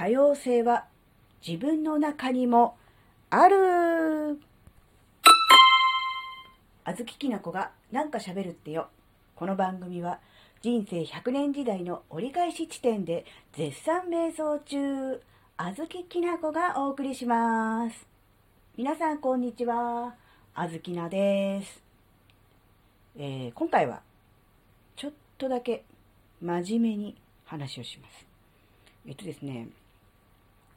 多様性は自分の中にもあるあずききなこがなんか喋るってよ。この番組は人生100年時代の折り返し地点で絶賛瞑想中、あずききなこがお送りします。皆さんこんにちは。あずきなです。えー今回はちょっとだけ真面目に話をします。えっとですね、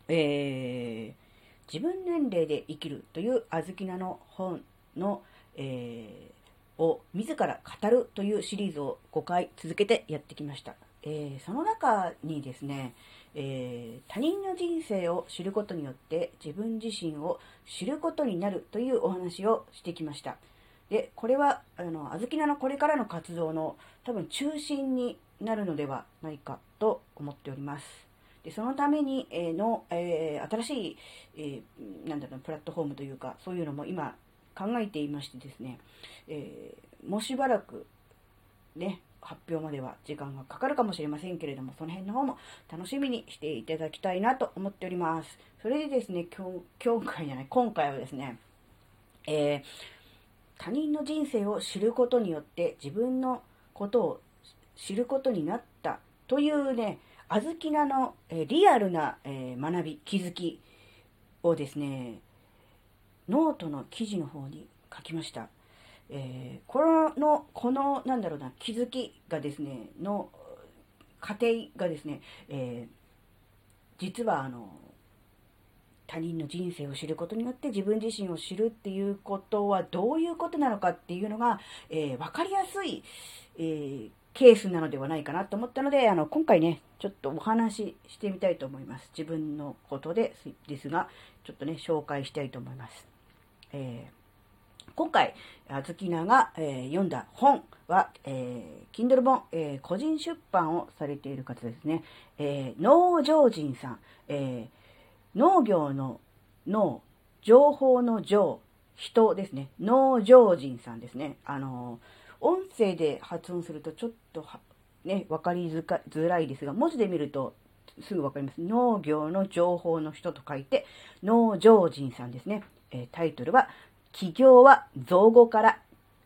えー自分年齢で生きるというあずきなの本の、えーを自ら語るというシリーズを5回続けてやってきました。えーその中にですね、えー他人の人生を知ることによって自分自身を知ることになるというお話をしてきました。で、これは、あの、あずきなのこれからの活動の多分中心になるのではないかと思っております。で、そのために、えーの、えー新しい、えーなんだろう、プラットフォームというか、そういうのも今考えていましてですね、えもうしばらくね、発表までは時間がかかるかもしれませんけれども、その辺の方も楽しみにしていただきたいなと思っております。それでですね、今日、今回じゃない、今回はですね、え他人の人生を知ることによって自分のことを知ることになったというね、あずきなの、えーリアルな、えー学び、気づきをですね、ノートの記事の方に書きました。えーこの、この、なんだろうな、気づきがですね、の過程がですね、えー実はあの、他人の人生を知ることによって自分自身を知るっていうことはどういうことなのかっていうのが、えーわかりやすい、えーケースなのではないかなと思ったので、あの、今回ね、ちょっとお話ししてみたいと思います。自分のことですですが、ちょっとね、紹介したいと思います。えー今回、あずきなが、えー読んだ本は、えー Kindle 本、えー個人出版をされている方ですね。えー農場人さん、えー農業の農、情報の情、人ですね。農場人さんですね。あのー、音声で発音するとちょっとは、ね、わかりづかづらいですが、文字で見るとすぐわかります。農業の情報の人と書いて、農場人さんですね。えータイトルは、起業は造語から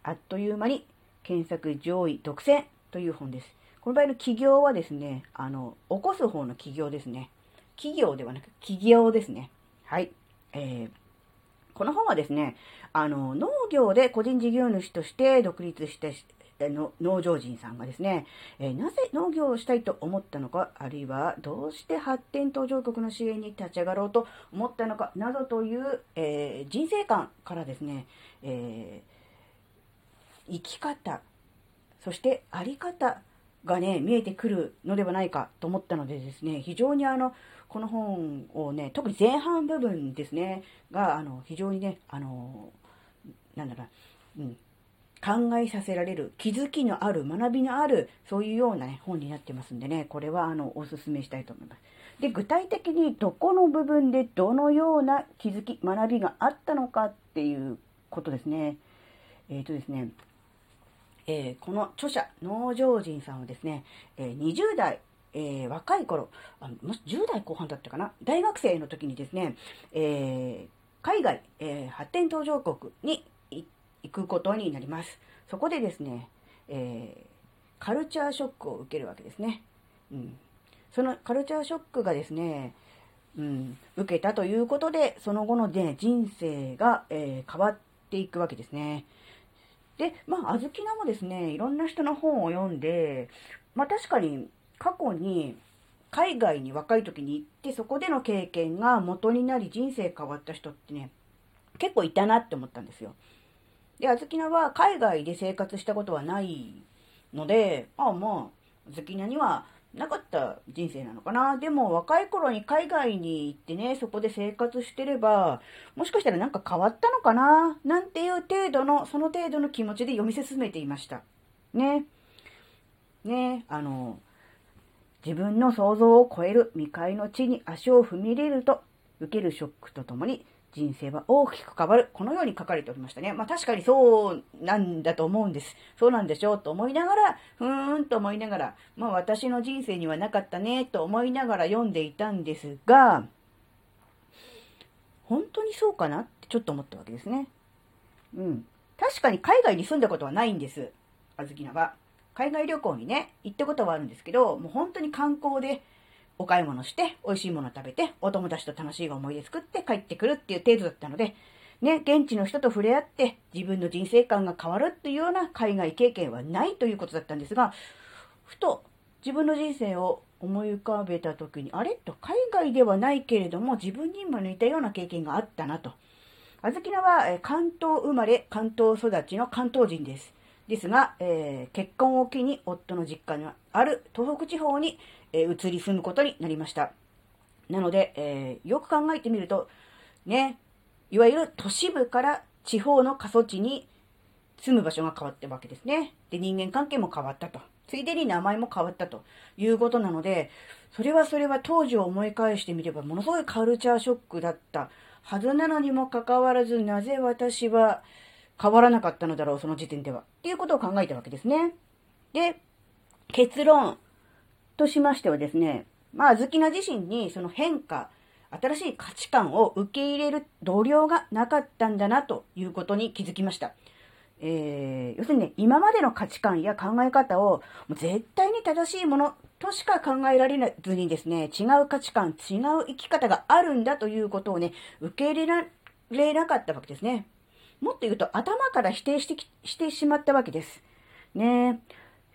あっという間に検索上位独占という本です。この場合の起業はですね、あの、起こす方の起業ですね。企業ではなく起業ですね。はい。えーこの本はですね、あの、農業で個人事業主として独立して、の農場人さんがですね、えなぜ農業をしたいと思ったのか、あるいはどうして発展途上国の支援に立ち上がろうと思ったのか、などという、えー人生観からですね、えー生き方、そしてあり方がね、見えてくるのではないかと思ったのでですね、非常にあの、この本をね、特に前半部分ですね、が、あの、非常にね、あの、なんだろう、うん、考えさせられる、気づきのある、学びのある、そういうような、ね、本になってますんでね、これはあのおすすめしたいと思います。で、具体的にどこの部分でどのような気づき、学びがあったのかっていうことですね。えっ、とですね、えーこの著者、農場人さんはですね、えー20代、えー若い頃あもし10代後半だったかな、大学生の時にですね、えー海外、えー発展途上国に行くことになります。そこでですね、えーカルチャーショックを受けるわけですね。うん、そのカルチャーショックがですね、うん、受けたということで、その後の、ね、人生が、えー変わっていくわけですね。で、まあ、あずきなもですね、いろんな人の本を読んで、まあ確かに過去に海外に若い時に行って、そこでの経験が元になり人生変わった人ってね、結構いたなって思ったんですよ。で、あずきなは海外で生活したことはないので、ああまあ、あずきなにはなかった人生なのかな。でも若い頃に海外に行ってね、そこで生活してれば、もしかしたらなんか変わったのかな？なんていう程度の、その程度の気持ちで読み進めていました。ね。ね、あの、自分の想像を超える未開の地に足を踏み入れると、受けるショックとともに人生は大きく変わる。このように書かれておりましたね。まあ確かにそうなんだと思うんです。そうなんでしょうと思いながら、ふーんと思いながら、まあ私の人生にはなかったねと思いながら読んでいたんですが、本当にそうかなってちょっと思ったわけですね。うん。確かに海外に住んだことはないんです。あずきなは。海外旅行にね、行ったことはあるんですけど、もう本当に観光でお買い物して、美味しいもの食べて、お友達と楽しい思い出作って帰ってくるっていう程度だったので、ね、現地の人と触れ合って自分の人生観が変わるっていうような海外経験はないということだったんですが、ふと自分の人生を思い浮かべた時に、あれ？と海外ではないけれども自分にも似たような経験があったなと。あずきなは関東生まれ、関東育ちの関東人です。ですが、えー、結婚を機に夫の実家にある東北地方に、えー、移り住むことになりました。なので、えー、よく考えてみると、ね、いわゆる都市部から地方の過疎地に住む場所が変わったわけですね。で、人間関係も変わったと。ついでに名前も変わったということなので、それはそれは当時を思い返してみれば、ものすごいカルチャーショックだったはずなのにもかかわらず、なぜ私は変わらなかったのだろう、その時点では。っていうことを考えたわけですね。で、結論としましてはですね、まあ、ずきな自身にその変化、新しい価値観を受け入れる度量がなかったんだなということに気づきました。えー、要するにね、今までの価値観や考え方をもう絶対に正しいものとしか考えられずにですね、違う価値観、違う生き方があるんだということをね、受け入れられなかったわけですね。もっと言うと頭から否定してきしてしまったわけです。ね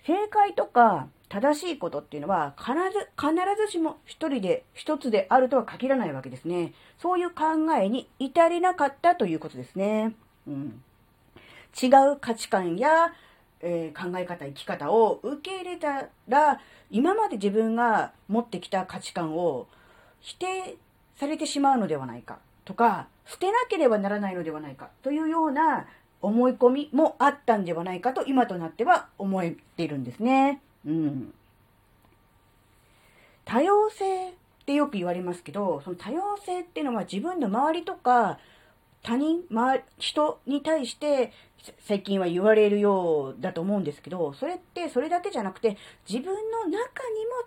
正解とか正しいことっていうのは必ず、必ずしも一人で一つであるとは限らないわけですね。そういう考えに至れなかったということですね。うん、違う価値観や、えー、考え方、生き方を受け入れたら、今まで自分が持ってきた価値観を否定されてしまうのではないかとか、捨てなければならないのではないかというような思い込みもあったんではないかと今となっては思っているんですね。うん。多様性ってよく言われますけど、その多様性っていうのは自分の周りとか他人、ま人に対して最近は言われるようだと思うんですけど、それってそれだけじゃなくて自分の中にも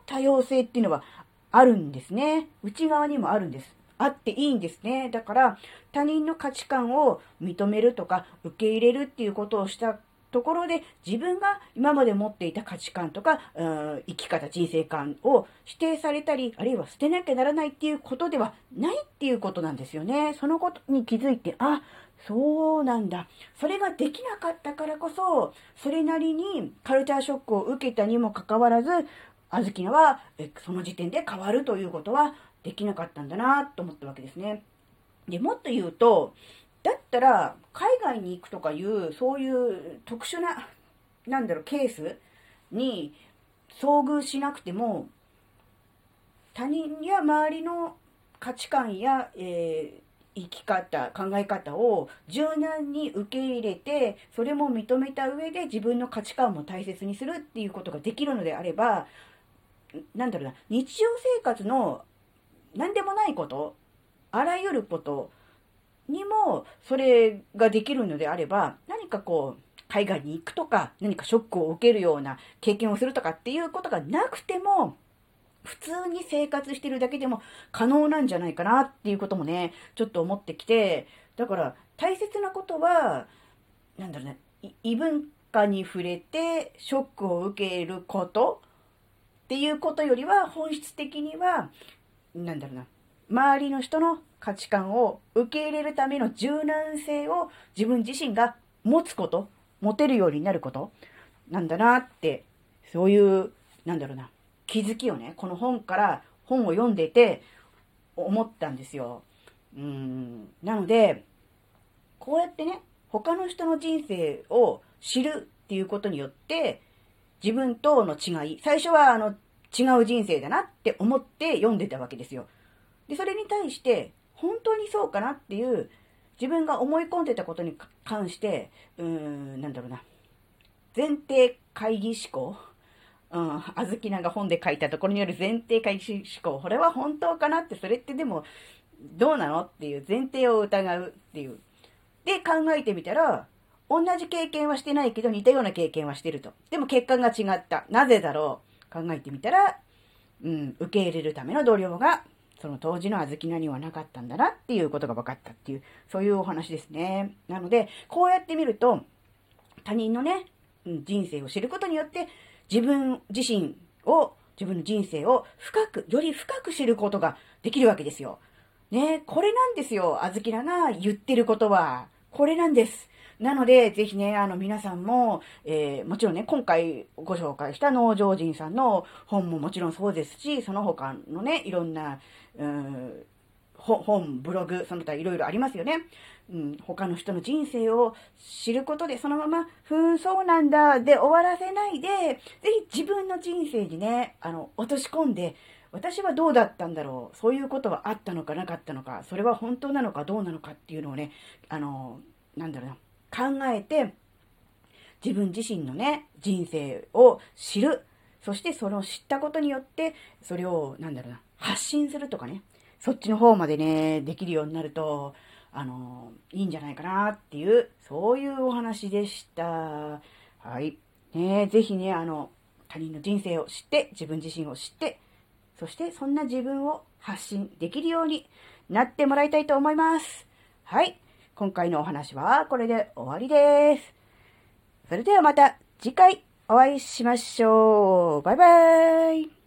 多様性っていうのはあるんですね。内側にもあるんです。あっていいんですね。だから他人の価値観を認めるとか受け入れるっていうことをしたところで自分が今まで持っていた価値観とか、うん、生き方、人生観を否定されたり、あるいは捨てなきゃならないっていうことではないっていうことなんですよね。そのことに気づいて、あ、そうなんだ。それができなかったからこそ、それなりにカルチャーショックを受けたにもかかわらず、あずきなはその時点で変わるということはできなかったんだなと思ったわけですね。で、もっと言うと、だったら、海外に行くとかいう、そういう特殊な、なんだろう、ケースに遭遇しなくても、他人や周りの価値観や、えー、生き方、考え方を柔軟に受け入れて、それも認めた上で自分の価値観も大切にするっていうことができるのであれば、なんだろうな、日常生活の何でもないこと、あらゆることにもそれができるのであれば、何かこう、海外に行くとか、何かショックを受けるような経験をするとかっていうことがなくても、普通に生活してるだけでも可能なんじゃないかなっていうこともね、ちょっと思ってきて、だから大切なことは、なんだろうね、異文化に触れてショックを受けることっていうことよりは本質的にはなんだろうな、周りの人の価値観を受け入れるための柔軟性を自分自身が持つこと、持てるようになることなんだなって、そういう、なんだろうな、気づきをね、この本から本を読んでて思ったんですよ。うん。なので、こうやってね、他の人の人生を知るっていうことによって、自分との違い、最初はあの違う人生だなって思って読んでたわけですよ。で、それに対して、本当にそうかなっていう、自分が思い込んでたことに関して、うーん、なんだろうな。前提会議思考うん、あずきなが本で書いたところによる前提回収思考。これは本当かなって、それってでも、どうなのっていう前提を疑うっていう。で、考えてみたら、同じ経験はしてないけど似たような経験はしてると。でも結果が違った。なぜだろう考えてみたら、うん、受け入れるための度量が、その当時の小豆菜にはなかったんだなっていうことが分かったっていう、そういうお話ですね。なので、こうやってみると、他人のね、うん、人生を知ることによって、自分自身を、自分の人生を深く、より深く知ることができるわけですよ。ね、これなんですよ。あずきらが言ってることは。これなんです。なので、ぜひね、あの、皆さんも、えー、もちろんね、今回ご紹介した農場人さんの本ももちろんそうですし、その他のね、いろんな、うん、本、ブログ、その他いろいろありますよね。うん、他の人の人生を知ることで、そのまま、ふん、そうなんだ、で終わらせないで、ぜひ自分の人生にね、あの、落とし込んで、私はどうだったんだろうそういうことはあったのかなかったのかそれは本当なのかどうなのかっていうのをね、あの、なんだろうな、考えて、自分自身のね、人生を知る。そしてその知ったことによって、それを、なんだろうな、発信するとかね、そっちの方までね、できるようになると、あの、いいんじゃないかなっていう、そういうお話でした。はい。ねぜひね、あの、他人の人生を知って、自分自身を知って、そしてそんな自分を発信できるようになってもらいたいと思います。はい。今回のお話はこれで終わりです。それではまた次回お会いしましょう。バイバーイ。